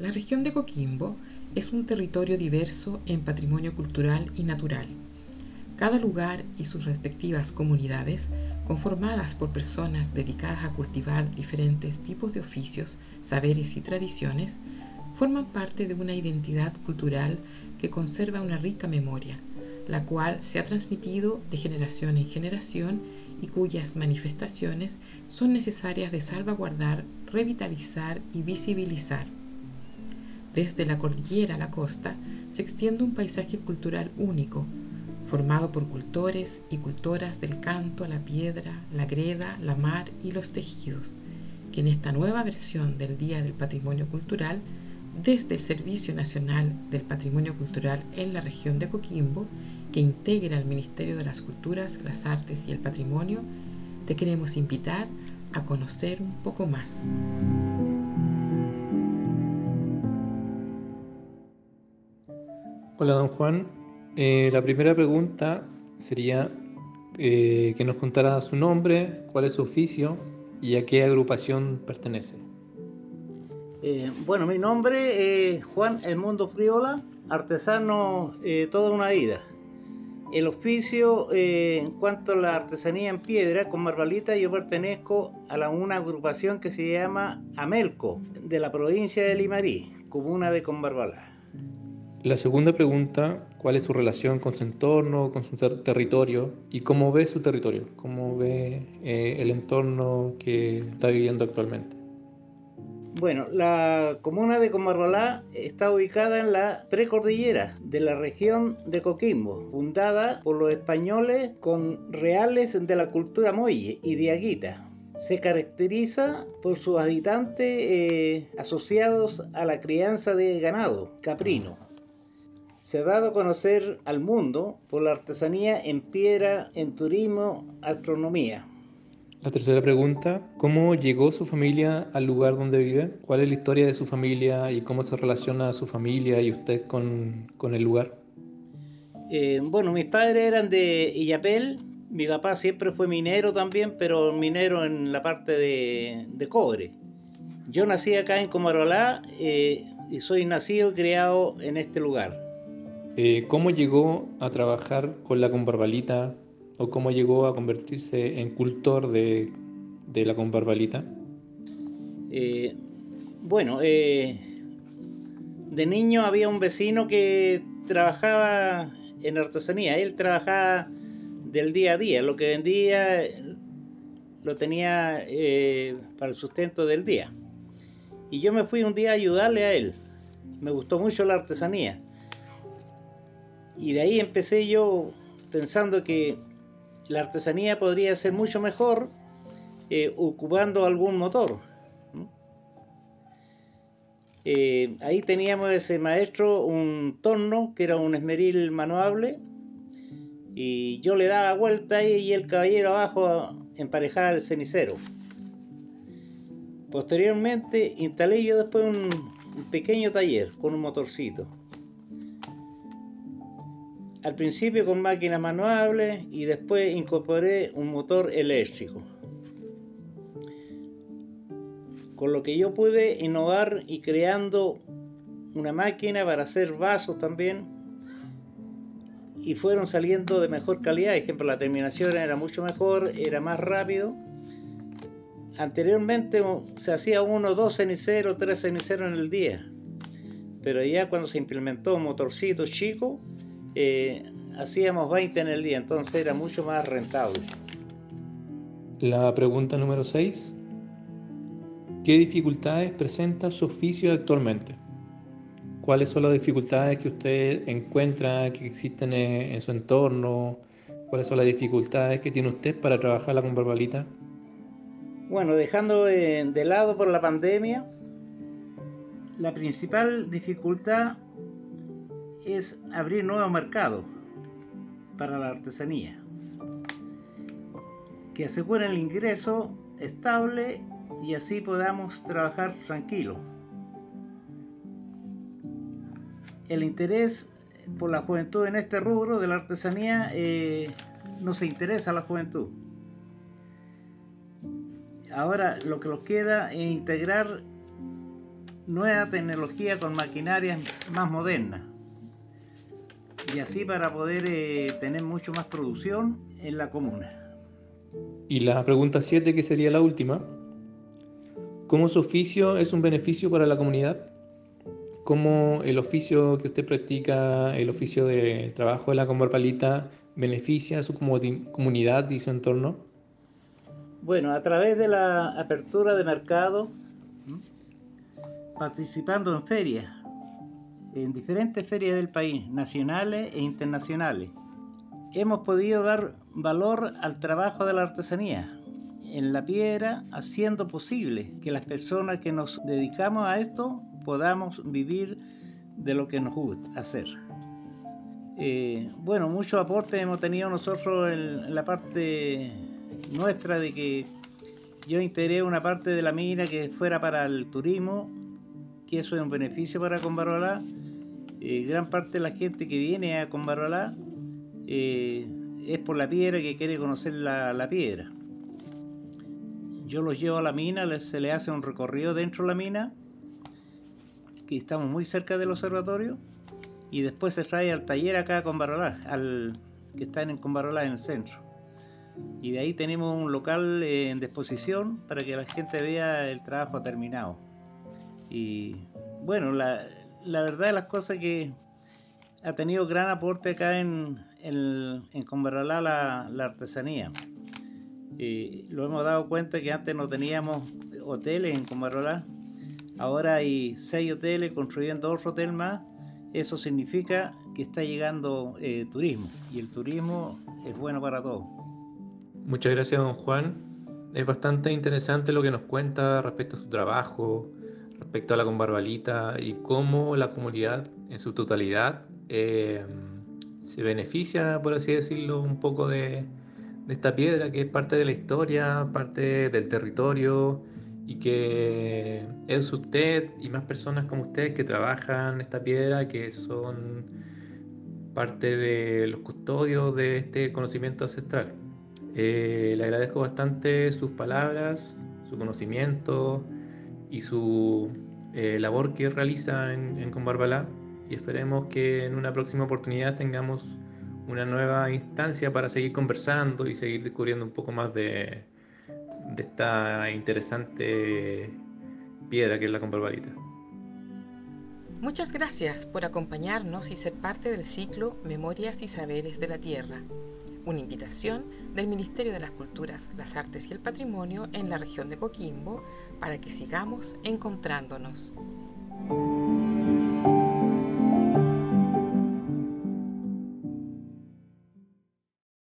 La región de Coquimbo es un territorio diverso en patrimonio cultural y natural. Cada lugar y sus respectivas comunidades, conformadas por personas dedicadas a cultivar diferentes tipos de oficios, saberes y tradiciones, forman parte de una identidad cultural que conserva una rica memoria, la cual se ha transmitido de generación en generación y cuyas manifestaciones son necesarias de salvaguardar, revitalizar y visibilizar. Desde la cordillera a la costa se extiende un paisaje cultural único, formado por cultores y cultoras del canto, la piedra, la greda, la mar y los tejidos, que en esta nueva versión del Día del Patrimonio Cultural, desde el Servicio Nacional del Patrimonio Cultural en la región de Coquimbo, que integra el Ministerio de las Culturas, las Artes y el Patrimonio, te queremos invitar a conocer un poco más. Hola, don Juan. Eh, la primera pregunta sería eh, que nos contara su nombre, cuál es su oficio y a qué agrupación pertenece. Eh, bueno, mi nombre es Juan Edmundo Friola, artesano toda una vida. El oficio, en cuanto a la artesanía en piedra con marbalita, yo pertenezco a la, una agrupación que se llama Amelco, de la provincia de Limarí, comuna de Conbarbalá. La segunda pregunta, ¿cuál es su relación con su entorno, con su territorio y cómo ve su territorio? ¿Cómo ve eh, el entorno que está viviendo actualmente? Bueno, la comuna de Comarbalá está ubicada en la precordillera de la región de Coquimbo, fundada por los españoles con reales de la cultura molle y diaguita. Se caracteriza por sus habitantes eh, asociados a la crianza de ganado caprino se ha dado a conocer al mundo por la artesanía en piedra, en turismo, astronomía. La tercera pregunta, ¿cómo llegó su familia al lugar donde vive? ¿Cuál es la historia de su familia y cómo se relaciona su familia y usted con, el lugar? Eh, bueno, mis padres eran de Illapel, mi papá siempre fue minero también, pero minero en la parte de, cobre. Yo nací acá en Comarolá eh, y soy nacido y criado en este lugar. Eh, ¿Cómo llegó a trabajar con la combarbalita o cómo llegó a convertirse en cultor de, la combarbalita? Eh, bueno, eh, de niño había un vecino que trabajaba en artesanía. Él trabajaba del día a día. Lo que vendía lo tenía para el sustento del día. Y yo me fui un día a ayudarle a él. Me gustó mucho la artesanía. Y de ahí empecé yo pensando que la artesanía podría ser mucho mejor eh, ocupando algún motor. Eh, ahí teníamos ese maestro, un torno, que era un esmeril manuable, y yo le daba vuelta y el caballero abajo emparejaba el cenicero. Posteriormente instalé yo después un pequeño taller con un motorcito al principio con máquinas manuales y después incorporé un motor eléctrico. Con lo que yo pude innovar y creando una máquina para hacer vasos también y fueron saliendo de mejor calidad. Por ejemplo, la terminación era mucho mejor, era más rápido. Anteriormente se hacía uno, dos ceniceros, tres ceniceros en el día. Pero ya cuando se implementó un motorcito chico, eh, hacíamos 20 en el día, entonces era mucho más rentable. La pregunta número 6. ¿Qué dificultades presenta su oficio actualmente? ¿Cuáles son las dificultades que usted encuentra que existen en, su entorno? ¿Cuáles son las dificultades que tiene usted para trabajar con barbalita? Bueno, dejando de lado por la pandemia, la principal dificultad es abrir nuevos mercados para la artesanía, que aseguren el ingreso estable y así podamos trabajar tranquilo. El interés por la juventud en este rubro de la artesanía eh, no se interesa a la juventud. Ahora lo que nos queda es integrar nueva tecnología con maquinarias más modernas. Y así para poder eh, tener mucho más producción en la comuna. Y la pregunta 7, que sería la última. ¿Cómo su oficio es un beneficio para la comunidad? ¿Cómo el oficio que usted practica, el oficio de trabajo de la combarbalita, beneficia a su comunidad y su entorno? Bueno, a través de la apertura de mercado, participando en ferias, en diferentes ferias del país, nacionales e internacionales, hemos podido dar valor al trabajo de la artesanía en la piedra, haciendo posible que las personas que nos dedicamos a esto podamos vivir de lo que nos gusta hacer. Eh, bueno, muchos aportes hemos tenido nosotros en, la parte nuestra de que yo integré una parte de la mina que fuera para el turismo, que eso es un beneficio para Combarbalá. Eh, gran parte de la gente que viene a Combarbalá eh, es por la piedra que quiere conocer la, piedra. Yo los llevo a la mina, se le hace un recorrido dentro de la mina, que estamos muy cerca del observatorio, y después se trae al taller acá a Combarolá, al que está en Combarolá en el centro. Y de ahí tenemos un local en disposición para que la gente vea el trabajo terminado. Y bueno, la, la verdad de las cosas que ha tenido gran aporte acá en, en, en la, artesanía. Y lo hemos dado cuenta que antes no teníamos hoteles en Combarolá. Ahora hay seis hoteles construyendo otro hotel más. Eso significa que está llegando eh, turismo y el turismo es bueno para todos. Muchas gracias, don Juan. Es bastante interesante lo que nos cuenta respecto a su trabajo, respecto a la Combarbalita y cómo la comunidad en su totalidad eh, se beneficia, por así decirlo, un poco de, esta piedra que es parte de la historia, parte del territorio y que es usted y más personas como usted que trabajan esta piedra, que son parte de los custodios de este conocimiento ancestral. Eh, le agradezco bastante sus palabras, su conocimiento y su eh, labor que realiza en, en Combarbalá y esperemos que en una próxima oportunidad tengamos una nueva instancia para seguir conversando y seguir descubriendo un poco más de, esta interesante piedra que es la combarbalita. Muchas gracias por acompañarnos y ser parte del ciclo Memorias y Saberes de la Tierra, una invitación del Ministerio de las Culturas, las Artes y el Patrimonio en la región de Coquimbo para que sigamos encontrándonos.